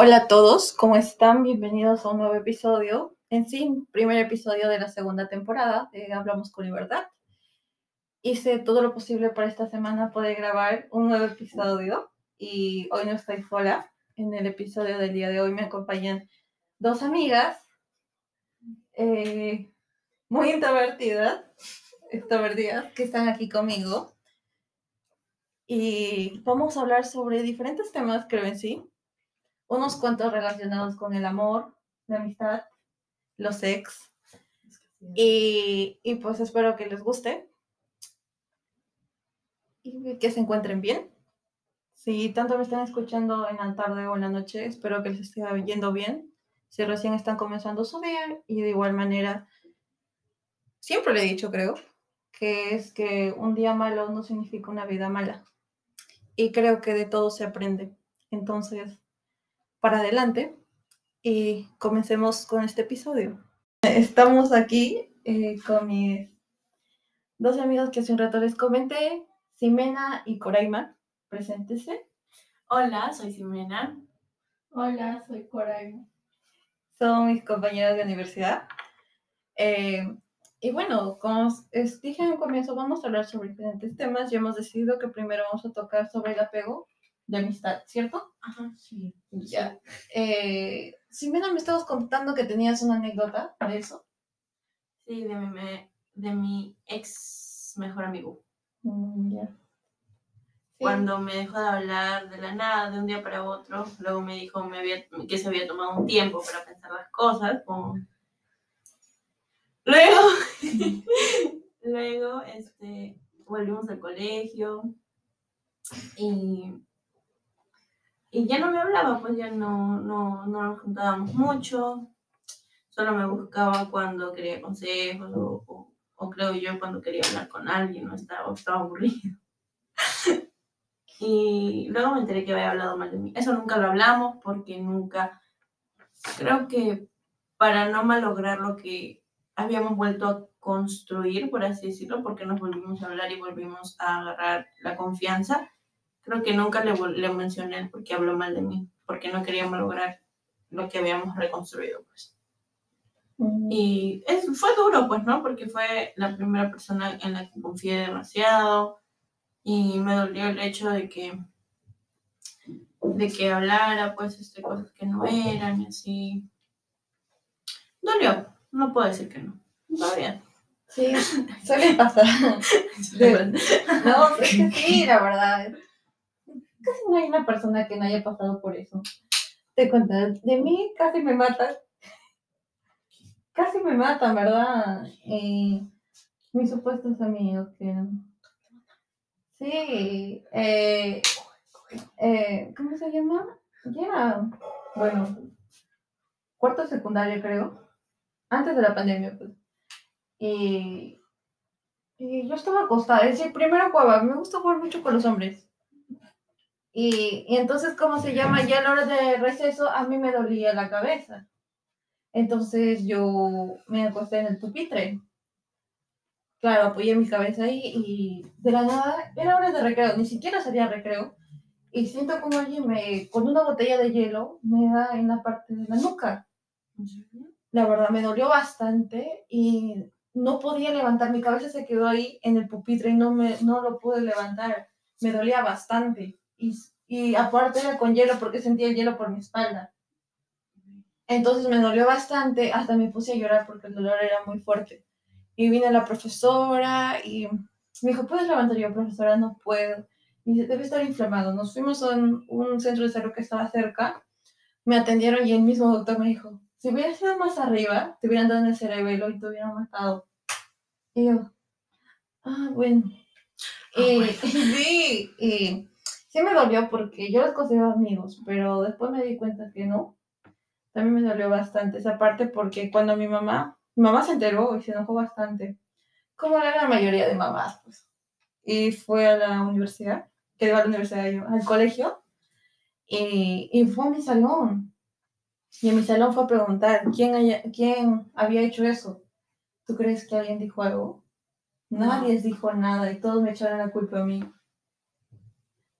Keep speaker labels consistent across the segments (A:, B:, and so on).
A: Hola a todos, ¿cómo están? Bienvenidos a un nuevo episodio. En sí, primer episodio de la segunda temporada de Hablamos con Libertad. Hice todo lo posible para esta semana poder grabar un nuevo episodio y hoy no estoy sola. En el episodio del día de hoy me acompañan dos amigas eh, muy introvertidas, extrovertidas, que están aquí conmigo. Y vamos a hablar sobre diferentes temas, creo en sí. Unos cuantos relacionados con el amor, la amistad, los ex. Y, y pues espero que les guste y que se encuentren bien. Si tanto me están escuchando en la tarde o en la noche, espero que les esté yendo bien. Si recién están comenzando su día y de igual manera, siempre le he dicho, creo, que es que un día malo no significa una vida mala. Y creo que de todo se aprende. Entonces, para adelante y comencemos con este episodio. Estamos aquí eh, con mis dos amigos que hace un rato les comenté, Ximena y Coraima. Preséntese.
B: Hola, soy Ximena.
C: Hola, soy Coraima.
A: Son mis compañeras de universidad. Eh, y bueno, como os dije en un comienzo, vamos a hablar sobre diferentes temas y hemos decidido que primero vamos a tocar sobre el apego de amistad, ¿cierto?
B: Ajá, sí.
A: Ya. Eh, Ximena, me estabas contando que tenías una anécdota de eso.
B: Sí, de mi, me- de mi ex mejor amigo.
A: Mm, ya. Sí.
B: Cuando me dejó de hablar de la nada, de un día para otro, luego me dijo me había- que se había tomado un tiempo para pensar las cosas. como- Luego, luego este, volvimos al colegio y, y ya no me hablaba, pues ya no, no, no nos juntábamos mucho. Solo me buscaba cuando quería consejos o, o- o creo yo cuando quería hablar con alguien o estaba, estaba aburrido. Y luego me enteré que había hablado mal de mí. Eso nunca lo hablamos porque nunca, creo que para no malograr lo que habíamos vuelto a construir, por así decirlo, porque nos volvimos a hablar y volvimos a agarrar la confianza, creo que nunca le, le mencioné porque habló mal de mí, porque no quería malograr lo que habíamos reconstruido, pues.
A: Mm,
B: Y es, fue duro, pues, ¿no? Porque fue la primera persona en la que confié demasiado y me dolió el hecho de que, de que hablara, pues, este, cosas que no eran y así. Dolió, no puedo decir que no. Está bien.
A: Sí, suele pasar. De- No, es que sí, la verdad. Casi no hay una persona que no haya pasado por eso. Te cuento, de mí casi me matan. Casi me matan, ¿verdad? Y mis supuestos amigos que... Sí, eh, eh, ¿cómo se llama? Ya, bueno, cuarto secundario creo, antes de la pandemia, pues. Y, y yo estaba acostada, es decir, primero jugaba, me gusta jugar mucho con los hombres. Y, y entonces, ¿cómo se llama? Ya a la hora de receso, a mí me dolía la cabeza. Entonces yo me acosté en el pupitre. Claro, apoyé mi cabeza ahí y de la nada, era hora de recreo, ni siquiera sería recreo. Y siento como alguien me, con una botella de hielo, me da en la parte de la nuca. La verdad, me dolió bastante y no podía levantar. Mi cabeza se quedó ahí en el pupitre y no, me, no lo pude levantar. Me dolía bastante. Y, y aparte era con hielo porque sentía el hielo por mi espalda. Entonces me dolió bastante, hasta me puse a llorar porque el dolor era muy fuerte. Y vino la profesora y me dijo, ¿puedes levantar? Yo, profesora, no puedo. Y dice, debe estar inflamado. Nos fuimos a un, un centro de salud que estaba cerca, me atendieron y el mismo doctor me dijo, si hubiera sido más arriba, te hubieran dado en el cerebelo y te hubieran matado. Y yo, ah, bueno.
B: Ah,
A: Y,
B: bueno.
A: sí, y sí me dolió porque yo los considero amigos, pero después me di cuenta que no. También me dolió bastante esa parte porque cuando mi mamá, mi mamá se enteró y se enojó bastante, como la mayoría de mamás, pues. Y fue a la universidad, que iba a la universidad yo, al colegio, y, y fue a mi salón. Y en mi salón fue a preguntar quién había hecho eso. ¿Tú crees que alguien dijo algo? Nadie dijo nada y todos me echaron la culpa a mí.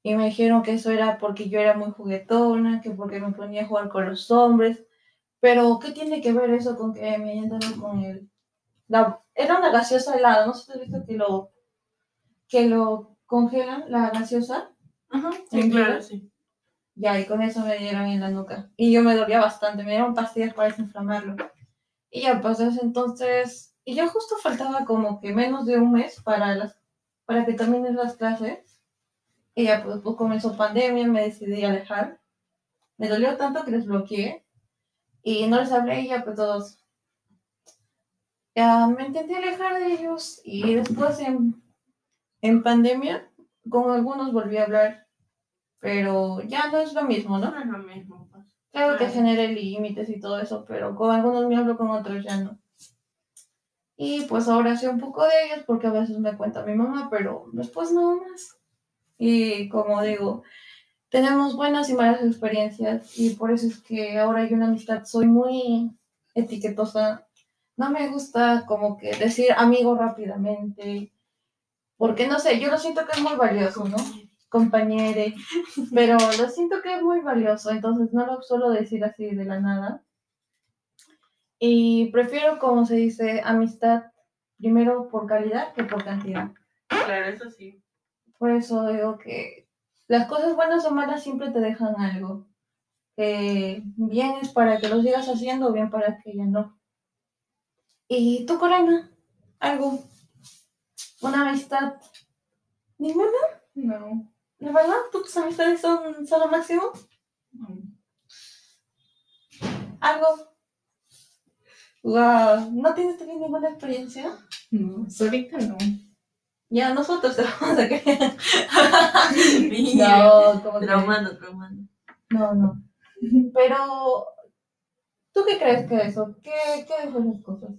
A: Y me dijeron que eso era porque yo era muy juguetona, que porque me ponía a jugar con los hombres. Pero, ¿qué tiene que ver eso con que me hayan con él? La, era una gaseosa helada, no sé si has visto que lo, que lo congelan, la gaseosa.
B: Ajá, sí,
A: ¿En
B: claro, sí.
A: Ya, y con eso me dieron en la nuca. Y yo me dolía bastante, me dieron pastillas para desinflamarlo. Y ya, pues desde entonces, y ya justo faltaba como que menos de un mes para las, para que terminen las clases. Y ya, pues, pues comenzó pandemia, me decidí alejar. Me dolió tanto que les bloqueé. Y no les hablé y ya, pues todos. Ya me intenté alejar de ellos. Y después en, en pandemia, con algunos volví a hablar. Pero ya no es lo mismo, ¿no?
B: No es lo mismo. pues.
A: Claro que genere límites y todo eso, pero con algunos me hablo, con otros ya no. Y pues ahora sé un poco de ellos porque a veces me cuenta mi mamá, pero después nada más. Y como digo, tenemos buenas y malas experiencias y por eso es que ahora hay una amistad, soy muy etiquetosa. No me gusta como que decir amigo rápidamente, porque no sé, yo lo siento que es muy valioso, ¿no? compañere, pero lo siento que es muy valioso, entonces no lo suelo decir así de la nada. Y prefiero, como se dice, amistad primero por calidad que por cantidad.
B: Claro, eso sí.
A: Por eso digo que las cosas buenas o malas siempre te dejan algo. Bien es para que lo sigas haciendo o bien para que ya no. ¿Y tú, Corina? ¿Algo? ¿Una amistad? ¿Ninguna?
C: No.
A: ¿De verdad? ¿Tus amistades son, son lo máximo?
C: no.
A: ¿Algo? Wow, ¿no tienes también ninguna experiencia?
C: No, ahorita no.
A: Ya nosotros te vamos a creer. No, como
B: Traumando, traumando.
A: No, no. Pero, ¿tú qué crees que eso? ¿Qué, qué de esas cosas?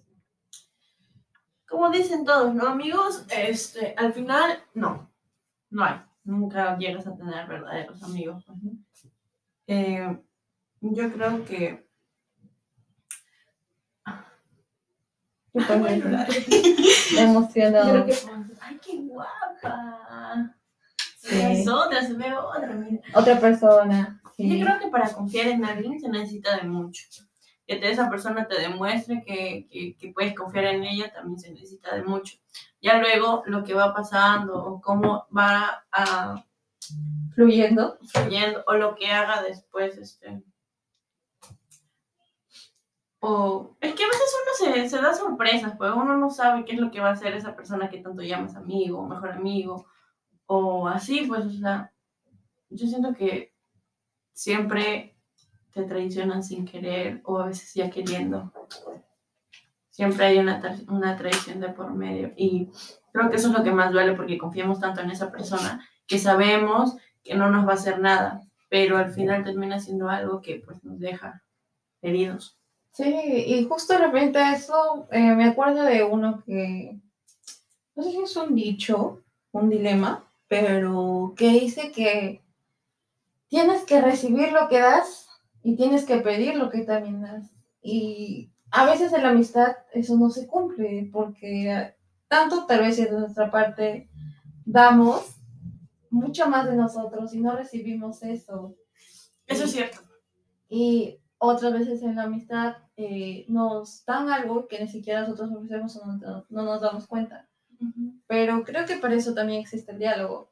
B: Como dicen todos, ¿no, amigos? Este, al final, no. No hay. Nunca llegas a tener verdaderos amigos. Eh, yo creo que.
A: Yo
B: Voy a
A: también.
B: llorar.
A: Me
B: ¡Ay, qué guapa!
A: Sí.
B: Es otra, se ve otra, mira.
A: Otra persona. Sí.
B: Yo creo que para confiar en alguien se necesita de mucho. Que te- esa persona te demuestre que, que, que puedes confiar en ella también se necesita de mucho. Ya luego lo que va pasando o cómo va a
A: Fluyendo.
B: fluyendo o lo que haga después, este. O es que a veces uno se, se da sorpresas, pues uno no sabe qué es lo que va a hacer esa persona que tanto llamas amigo, mejor amigo, o así, pues, o sea, yo siento que siempre te traicionan sin querer o a veces ya queriendo. Siempre hay una, tra- una traición de por medio y creo que eso es lo que más duele porque confiamos tanto en esa persona que sabemos que no nos va a hacer nada, pero al final termina siendo algo que pues nos deja heridos.
A: Sí, y justo de repente eso, eh, me acuerdo de uno que, no sé si es un dicho, un dilema, pero que dice que tienes que recibir lo que das y tienes que pedir lo que también das. Y a veces en la amistad eso no se cumple, porque tanto tal vez de nuestra parte damos mucho más de nosotros y no recibimos eso.
B: Eso es cierto.
A: Y otras veces en la amistad eh, nos dan algo que ni siquiera nosotros ofrecemos o no, no nos damos cuenta. Pero creo que para eso también existe el diálogo.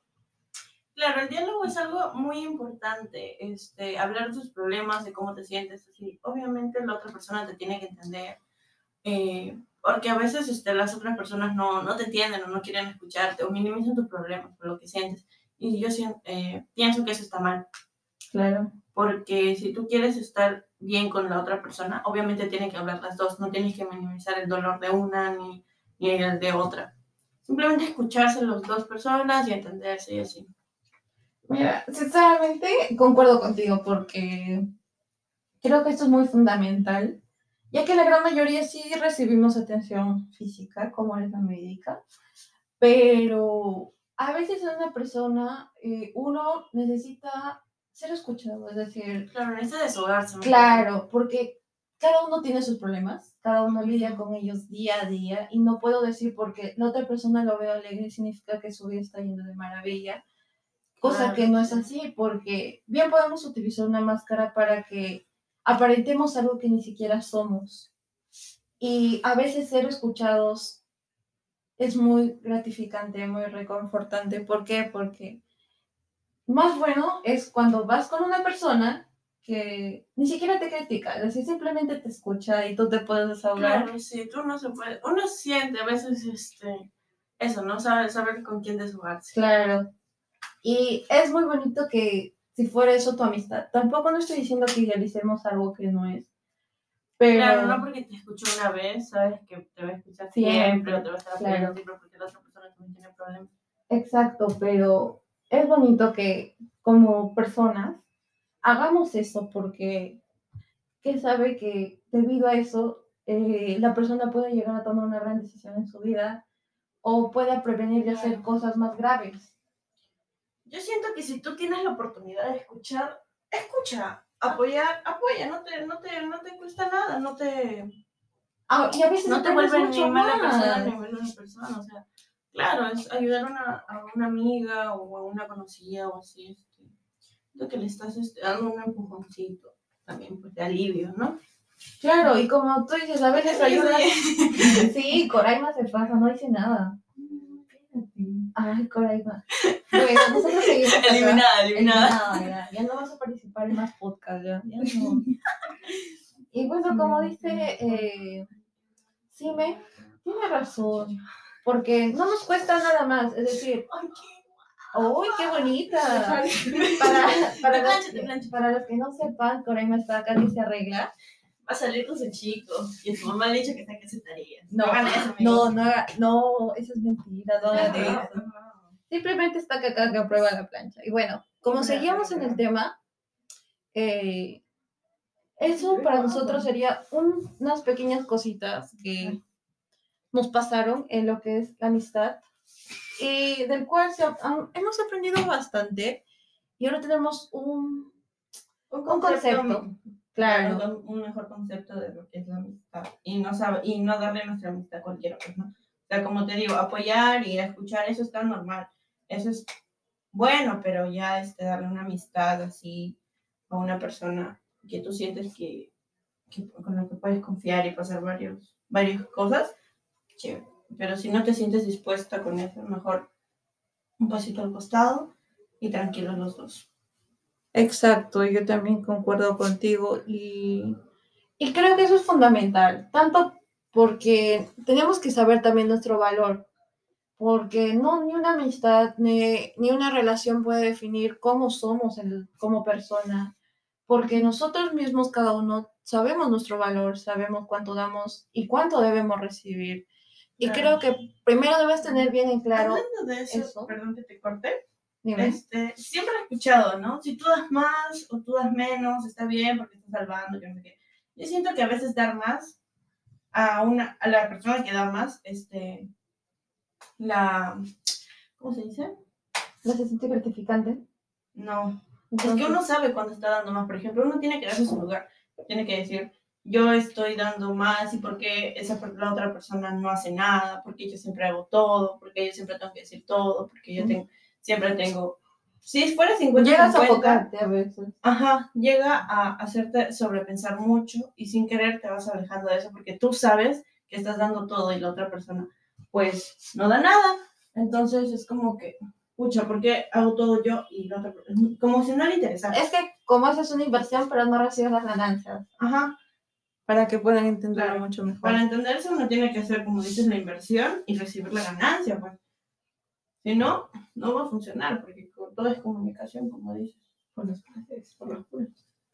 B: Claro, el diálogo es algo muy importante, este, hablar de tus problemas, de cómo te sientes, así. Obviamente la otra persona te tiene que entender, eh, porque a veces este, las otras personas no, no te entienden o no quieren escucharte o minimizan tus problemas por lo que sientes. Y yo eh, pienso que eso está mal,
A: Claro.
B: porque si tú quieres estar bien con la otra persona, obviamente tienen que hablar las dos, no tienes que minimizar el dolor de una ni, ni el de otra. Simplemente escucharse las dos personas y entenderse y así.
A: Mira, sinceramente concuerdo contigo porque creo que esto es muy fundamental, ya que la gran mayoría sí recibimos atención física, como es la médica, pero a veces una persona eh, uno necesita ser escuchado, es decir,
B: Claro, necesita desahogarse. ¿no?
A: Claro, porque cada uno tiene sus problemas, cada uno lidia con ellos día a día y no puedo decir porque la otra persona lo veo alegre significa que su vida está yendo de maravilla. Cosa
B: Claro,
A: que no es
B: sí.
A: así, porque bien podemos utilizar una máscara para que aparentemos algo que ni siquiera somos. Y a veces ser escuchados es muy gratificante, muy reconfortante. ¿Por qué? Porque más bueno es cuando vas con una persona que ni siquiera te critica, es decir, simplemente te escucha y tú te puedes desahogar.
B: Claro, sí, tú no se puede, uno siente a veces este, eso, ¿no? Saber, saber con quién deshogarse.
A: Claro. Y es muy bonito que si fuera eso tu amistad. Tampoco no estoy diciendo que idealicemos algo que no es. Pero
B: Claro, no porque te escucho una vez, sabes que te va a escuchar
A: Siempre,
B: siempre, o te va a estar
A: claro.
B: siempre porque la otra persona también tiene problemas.
A: Exacto, pero es bonito que como personas hagamos eso porque que sabe que debido a eso eh, la persona puede llegar a tomar una gran decisión en su vida o pueda prevenir de hacer cosas más graves.
B: Yo siento que si tú tienes la oportunidad de escuchar, escucha, apoyar, apoya, no te, no te, no te cuesta nada, no te,
A: Ah, y a veces
B: no te vuelve ni mala persona ni mala persona, o sea, claro, es ayudar a una, a una amiga o a una conocida o así, este, lo que le estás este, dando un empujoncito, también pues de alivio, ¿no?
A: Claro, y como tú dices, a veces ayuda.
B: Sí.
A: Coraima se pasa, no dice nada. Ay, Coraima. Bueno, nosotros seguimos acá.
B: Eliminada, eliminada.
A: Eliminada, ya. No vas a participar en más podcasts, ya. ya no. Y bueno, como dice eh, Sime, tiene razón. Porque no nos cuesta nada más. Es decir,
B: Ay,
A: ¡Uy, qué bonita! Para, para, los, para que no sepan, Coraima está acá y se arregla.
B: Va a salir con su chico y su mamá le ha dicho que saque sus tareas.
A: No,
B: eso,
A: no, no, haga- no, eso es mentira, no hagan
B: No,
A: eso. Simplemente está acá, que aprueba la plancha. Y bueno, como seguíamos en el tema, eh, eso para nosotros sería un- unas pequeñas cositas que nos pasaron en lo que es la amistad. Y del cual se han- hemos aprendido bastante y ahora tenemos un,
B: Un
A: un concepto, claro,
B: claro, un mejor concepto de lo que es la amistad y no sabe y no darle nuestra amistad a cualquiera pues, ¿no? o sea como te digo apoyar y escuchar eso está normal. Eso es bueno pero ya este darle una amistad así a una persona que tú sientes que, que con la que puedes confiar y pasar varios varias cosas chévere pero si no te sientes dispuesta con eso mejor un pasito al costado y tranquilos los dos
A: Exacto, yo también concuerdo contigo y, y creo que eso es fundamental, tanto porque tenemos que saber también nuestro valor, porque no ni una amistad ni, ni una relación puede definir cómo somos el- como persona, porque nosotros mismos cada uno sabemos nuestro valor, sabemos cuánto damos y cuánto debemos recibir. Y
B: Claro.
A: creo que primero debes tener bien en claro,
B: Hablando de eso,
A: eso.
B: perdón que te corte,
A: dime,
B: este, siempre he escuchado, ¿no? Si tú das más o tú das menos, está bien porque estás salvando, que no sé qué. Yo siento que a veces dar más a una, a la persona que da más, este, la, ¿cómo se dice?
A: ¿no se siente gratificante?
B: No, es que uno sabe cuando está dando más. Por ejemplo, uno tiene que darse su lugar. Tiene que decir, yo estoy dando más y por qué esa, la otra persona no hace nada, porque yo siempre hago todo, porque yo siempre tengo que decir todo, porque yo tengo, siempre tengo... Si fuera 50
A: Llegas a
B: 50,
A: enfocarte a veces.
B: Ajá, llega a hacerte sobrepensar mucho y sin querer te vas alejando de eso porque tú sabes que estás dando todo y la otra persona pues no da nada. Entonces es como que, pucha, ¿por qué hago todo yo y la otra persona? Como si no le interesara.
A: Es que como haces una inversión, pero no recibes las ganancias.
B: Ajá,
A: Para que puedan entenderlo
B: Claro.
A: mucho mejor.
B: para entenderse uno tiene que hacer, como dices, la inversión y recibir la ganancia, pues. Si no, no va a funcionar porque todo es comunicación, como dices, por las partes, por las puras.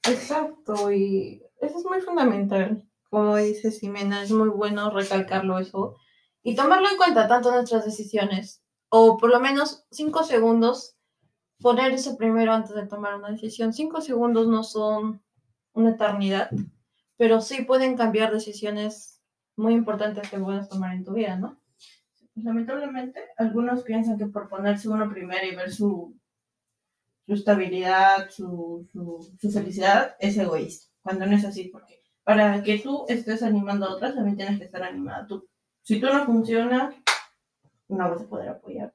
A: Exacto, y eso es muy fundamental. Como dice Ximena, es muy bueno recalcarlo eso y tomarlo en cuenta tanto en nuestras decisiones, o por lo menos cinco segundos, poner eso primero antes de tomar una decisión. Cinco segundos no son una eternidad, pero sí pueden cambiar decisiones muy importantes que puedas tomar en tu vida, ¿no?
B: Lamentablemente, algunos piensan que por ponerse uno primero y ver su, su estabilidad, su, su, su felicidad, es egoísta. Cuando no es así, porque para que tú estés animando a otras, también tienes que estar animada tú. Si tú no funcionas, no vas a poder apoyar.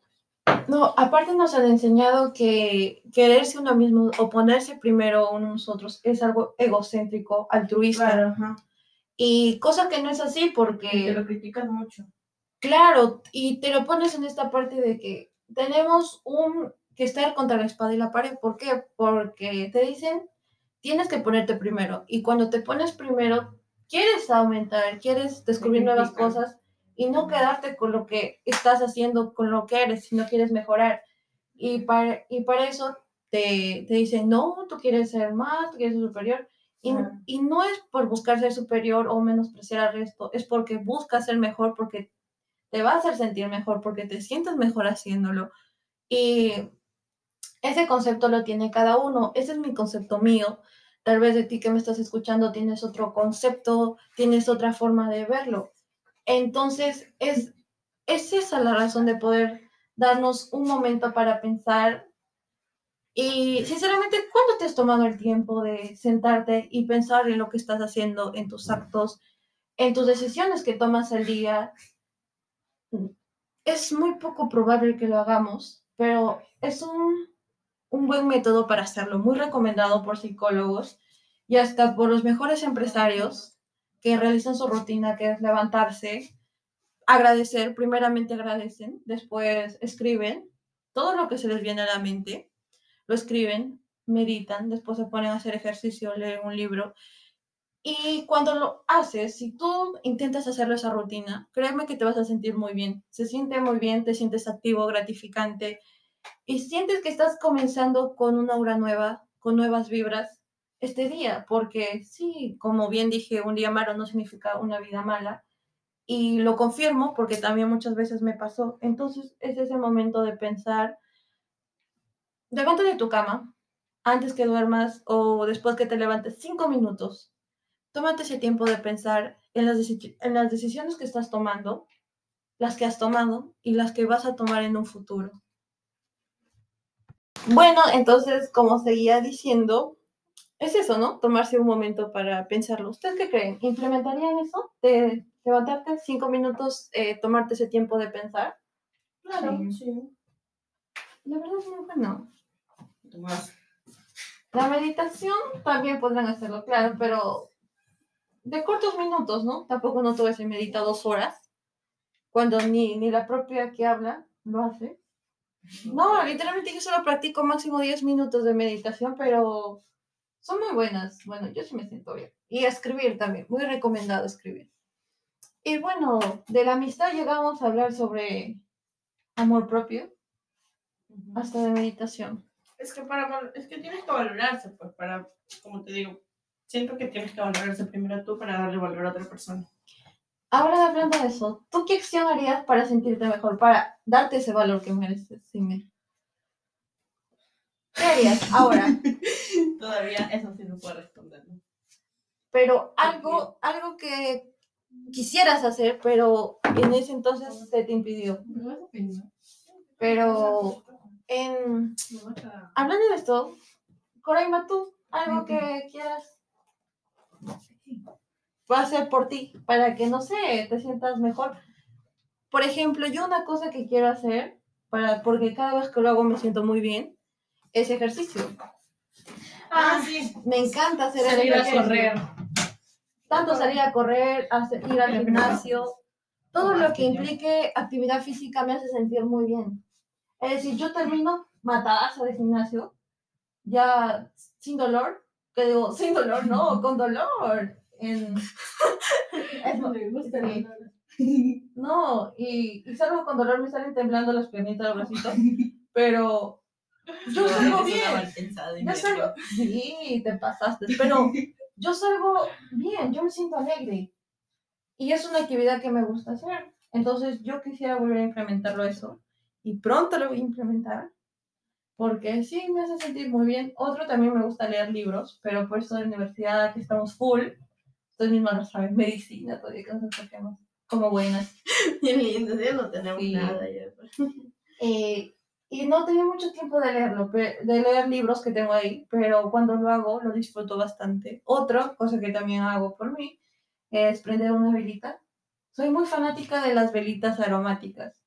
A: No, aparte nos han enseñado que quererse uno mismo o ponerse primero unos otros es algo egocéntrico, altruista.
B: Claro, ajá.
A: Y cosa que no es así
B: Y te
A: porque,
B: lo criticas mucho.
A: claro, y te lo pones en esta parte de que tenemos un que estar contra la espada y la pared. ¿Por qué? Porque te dicen, tienes que ponerte primero. Y cuando te pones primero, quieres aumentar, quieres descubrir nuevas
B: critican.
A: cosas y no quedarte con lo que estás haciendo, con lo que eres, sino quieres mejorar. Y para, y para eso te, te dicen, no, tú quieres ser más, tú quieres ser superior. Y, y no es por buscar ser superior o menospreciar al resto, es porque buscas ser mejor, porque te va a hacer sentir mejor, porque te sientes mejor haciéndolo. Y ese concepto lo tiene cada uno. Ese es mi concepto mío. Tal vez de ti que me estás escuchando tienes otro concepto, tienes otra forma de verlo. Entonces, es, es esa la razón de poder darnos un momento para pensar. Y sinceramente, ¿cuándo te has tomado el tiempo de sentarte y pensar en lo que estás haciendo, en tus actos, en tus decisiones que tomas al día? Es muy poco probable que lo hagamos, pero es un, un buen método para hacerlo, muy recomendado por psicólogos y hasta por los mejores empresarios que realizan su rutina, que es levantarse, agradecer, primeramente agradecen, después escriben todo lo que se les viene a la mente, lo escriben, meditan, después se ponen a hacer ejercicio, leen un libro. Y cuando lo haces, si tú intentas hacerlo esa rutina, créeme que te vas a sentir muy bien. Se siente muy bien, te sientes activo, gratificante y sientes que estás comenzando con una aura nueva, con nuevas vibras este día, porque sí, como bien dije, un día malo no significa una vida mala, y lo confirmo porque también muchas veces me pasó. Entonces es ese momento de pensar, levántate de tu cama antes que duermas o después que te levantes, cinco minutos. Tómate ese tiempo de pensar en las, en las decisiones que estás tomando, las que has tomado y las que vas a tomar en un futuro. Bueno, entonces, como seguía diciendo, es eso, ¿no? Tomarse un momento para pensarlo. ¿Ustedes qué creen? ¿Implementarían eso? De levantarte cinco minutos, eh, tomarte ese tiempo de pensar.
B: Claro,
C: Sí.
B: sí.
A: La verdad es muy bueno.
B: Más.
A: La meditación también podrán hacerlo, claro, pero de cortos minutos, ¿no? Tampoco no todo se medita dos horas, cuando ni, ni la propia que habla lo hace. No, literalmente yo solo practico máximo 10 minutos de meditación, pero son muy buenas. Bueno, yo sí me siento bien. Y escribir también, muy recomendado escribir. Y bueno, de la amistad llegamos a hablar sobre amor propio, hasta de meditación.
B: Es que para es que tienes que valorarse, pues para, como te digo, siento que tienes que valorarse primero tú para darle valor a otra persona.
A: Ahora hablando de eso, ¿tú qué acción harías para sentirte mejor, para darte ese valor que mereces? Simé? ¿Qué harías ahora?
B: Todavía eso sí no puedo responder.
A: Pero algo, algo que quisieras hacer, pero en ese entonces se te impidió.
C: ¿Me vas a?
A: Pero en,
C: ¿Me vas a-
A: hablando de esto, Coraima, tú, algo que quieras hacer por ti, para que, no sé, te sientas mejor. Por ejemplo, yo una cosa que quiero hacer, para, porque cada vez que lo hago me siento muy bien, es ejercicio.
B: Ah, sí.
A: Me encanta hacer el
C: Salir a
A: ejercicio.
C: correr.
A: Tanto salir a correr, hacer- ir al gimnasio, todo
C: Ah,
A: lo que implique actividad física me hace sentir muy bien. Es decir, yo termino matadazo de gimnasio, ya sin dolor, que digo, sin dolor, no, con dolor. En,
C: Me gusta
A: no, y, y salgo con dolor, me salen temblando las piernitas, los bracitos, pero yo salgo bien. Yo salgo, sí, te pasaste, pero yo salgo bien, yo me siento alegre. Y es una actividad que me gusta hacer. Entonces yo quisiera volver a implementarlo eso. Y pronto lo voy a implementar. Porque sí, me hace sentir muy bien. Otro también me gusta leer libros, pero por eso de la universidad que estamos full, ustedes mismas lo saben, medicina, todavía que nos como buenas.
B: Bien lindo, ya no tenemos
A: Sí.
B: nada ya. pues.
A: Eh, y no tenía mucho tiempo de leerlo, de leer libros que tengo ahí, pero cuando lo hago lo disfruto bastante. Otra cosa que también hago por mí es prender una velita. Soy muy fanática de las velitas aromáticas.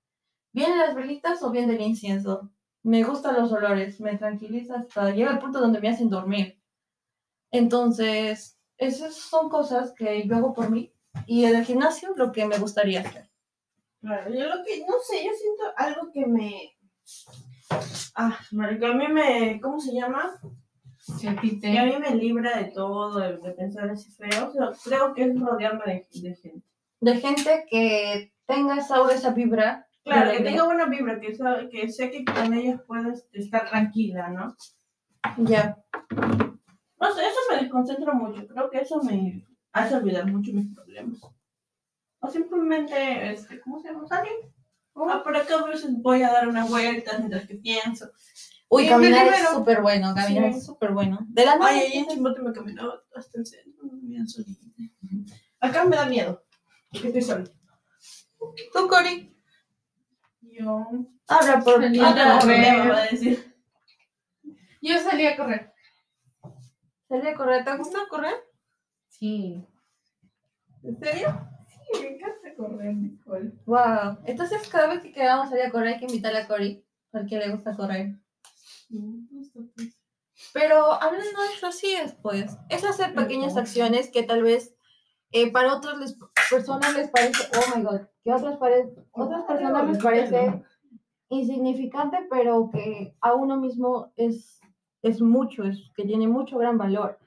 A: ¿Vienen las velitas o viene el incienso? Me gustan los olores, me tranquiliza hasta llega al punto donde me hacen dormir. Entonces, esas son cosas que yo hago por mí y en el gimnasio lo que me gustaría hacer.
B: Claro, yo lo que, no sé, yo siento algo que me... Ah, marica, a mí me, ¿cómo se llama?
C: Si a
B: mí me libra de todo, de, de pensar así feo. O sea, creo que es rodearme de, de gente.
A: De gente que tenga esa aura, esa vibra.
B: Claro, que tenga buena vibra, que, sabe, que sé que con ellos puedes estar tranquila, ¿no?
A: Ya.
B: No sé, eso me desconcentra mucho. Creo que eso me hace olvidar mucho mis problemas. O simplemente, este, ¿cómo se llama? Salir. Ah, por acá a veces voy a dar unas vueltas mientras que pienso.
A: Uy, caminar es súper bueno, caminar
B: Sí.
A: es súper bueno. De la.
B: Ay, ahí en Chimbote me caminaba hasta el centro, me da solita. Acá me da miedo, porque estoy sola.
A: Tú, Cori.
B: Yo...
A: Habla por
C: Salí
A: habla
C: a
B: Otra
A: por-
C: correr.
B: problema va a decir.
C: Yo salí a correr.
A: Salí a correr. ¿Te gusta correr?
C: Sí.
A: ¿En serio?
C: Sí, me encanta correr, Nicole.
A: Wow. Entonces, cada vez que queramos salir a correr, hay que invitarle a Cori, porque le gusta correr. Pero hablando de eso, así es, pues. Es hacer pequeñas acciones que tal vez eh, para otras les- personas les parece, oh my god, que otras, pare- otras personas les parece insignificante, pero que a uno mismo es, es mucho, es que tiene mucho gran valor.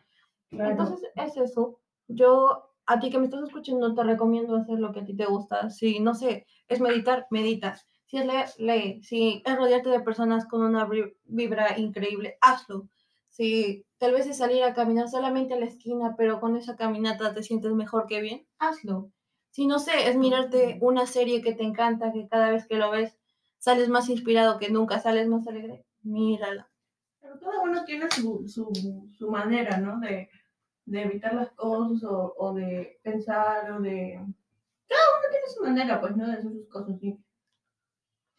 A: Entonces es eso. Yo, a ti que me estás escuchando, te recomiendo hacer lo que a ti te gusta. Si, no sé, es meditar, medita. Si es leer, lee. Si es rodearte de personas con una vib- vibra increíble, hazlo. Si tal vez es salir a caminar solamente a la esquina, pero con esa caminata te sientes mejor que bien, hazlo. Si no sé, es mirarte una serie que te encanta, que cada vez que lo ves sales más inspirado que nunca, sales más alegre, mírala.
B: Pero cada uno tiene su, su, su manera, ¿no? De, de evitar las cosas o, o de pensar o de... Cada uno tiene su manera, pues, ¿no? De hacer sus cosas. Y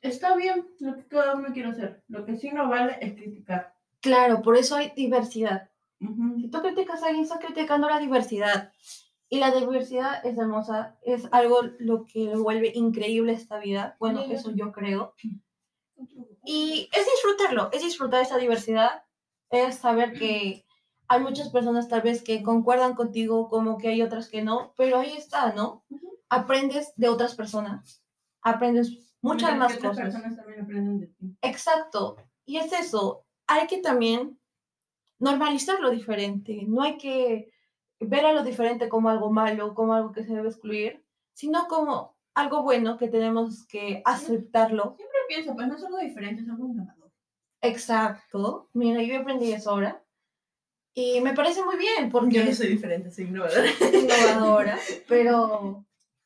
B: está bien lo que cada uno quiere hacer. Lo que sí no vale es criticar.
A: Claro, por eso hay diversidad. Si tú criticas a alguien, estás criticando la diversidad. Y la diversidad es hermosa, es algo lo que lo vuelve increíble esta vida. Bueno,
B: Sí.
A: eso yo creo. Y es disfrutarlo, es disfrutar esa diversidad, es saber que hay muchas personas tal vez que concuerdan contigo, como que hay otras que no, pero ahí está, ¿no? Aprendes de otras personas, aprendes muchas más
B: que otras
A: cosas.
B: personas también aprenden de ti.
A: Exacto. Y es eso. Hay que también normalizar lo diferente. No hay que ver a lo diferente como algo malo, como algo que se debe excluir, sino como algo bueno que tenemos que aceptarlo.
B: Siempre pienso, pues no es algo diferente, es algo innovador.
A: Exacto. Mira, yo aprendí eso ahora. Y me parece muy bien porque es
B: soy diferente, soy innovador.
A: innovadora, pero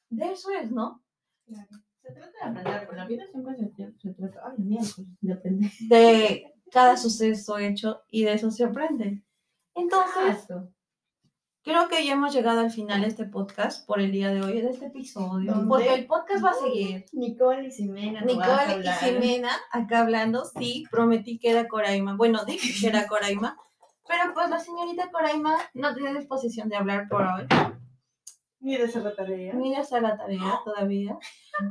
A: de eso es, ¿no?
B: Se trata de aprender, pues la vida siempre se, se trata, ay, miércoles, de aprender.
A: De cada suceso hecho y de eso se aprende. Entonces,
B: Exacto.
A: Creo que ya hemos llegado al final de este podcast por el día de hoy, de este episodio.
B: ¿Dónde?
A: Porque el podcast va a seguir.
B: Nicole y Ximena. no
A: Nicole y. Ximena acá hablando. Sí, prometí que era Coraima. Bueno, dije que era Coraima. Pero pues la señorita Coraima no tiene disposición de hablar por hoy.
B: Mira esa la tarea.
A: Ni ya está la tarea todavía.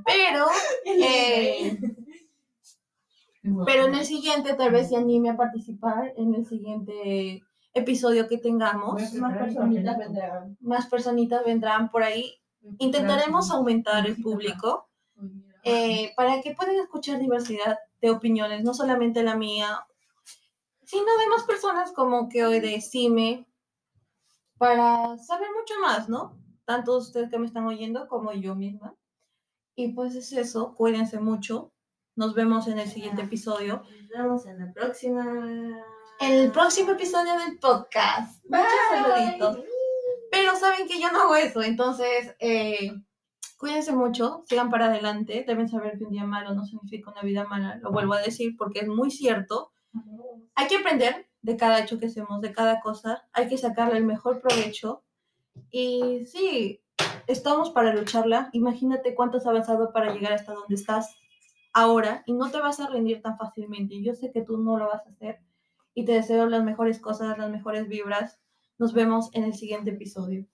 A: Pero, eh, pero en el siguiente tal vez se anime a participar en el siguiente episodio que tengamos.
B: Más personitas vendrán.
A: Más personitas vendrán por ahí. Intentaremos aumentar el público eh, para que puedan escuchar diversidad de opiniones, no solamente la mía, sino de más personas como que hoy de CIME, para saber mucho más, ¿no? Tanto ustedes que me están oyendo como yo misma. Y pues es eso, cuídense mucho. Nos vemos en el siguiente episodio.
B: Nos vemos en la próxima.
A: El próximo episodio del podcast. Muchos saluditos. Pero saben que yo no hago eso, entonces eh, cuídense mucho, sigan para adelante, deben saber que un día malo no significa una vida mala, lo vuelvo a decir porque es muy cierto. Hay que aprender de cada hecho que hacemos, de cada cosa, hay que sacarle el mejor provecho y sí, estamos para lucharla. Imagínate cuánto has avanzado para llegar hasta donde estás ahora y no te vas a rendir tan fácilmente. Yo sé que tú no lo vas a hacer y te deseo las mejores cosas, las mejores vibras. Nos vemos en el siguiente episodio.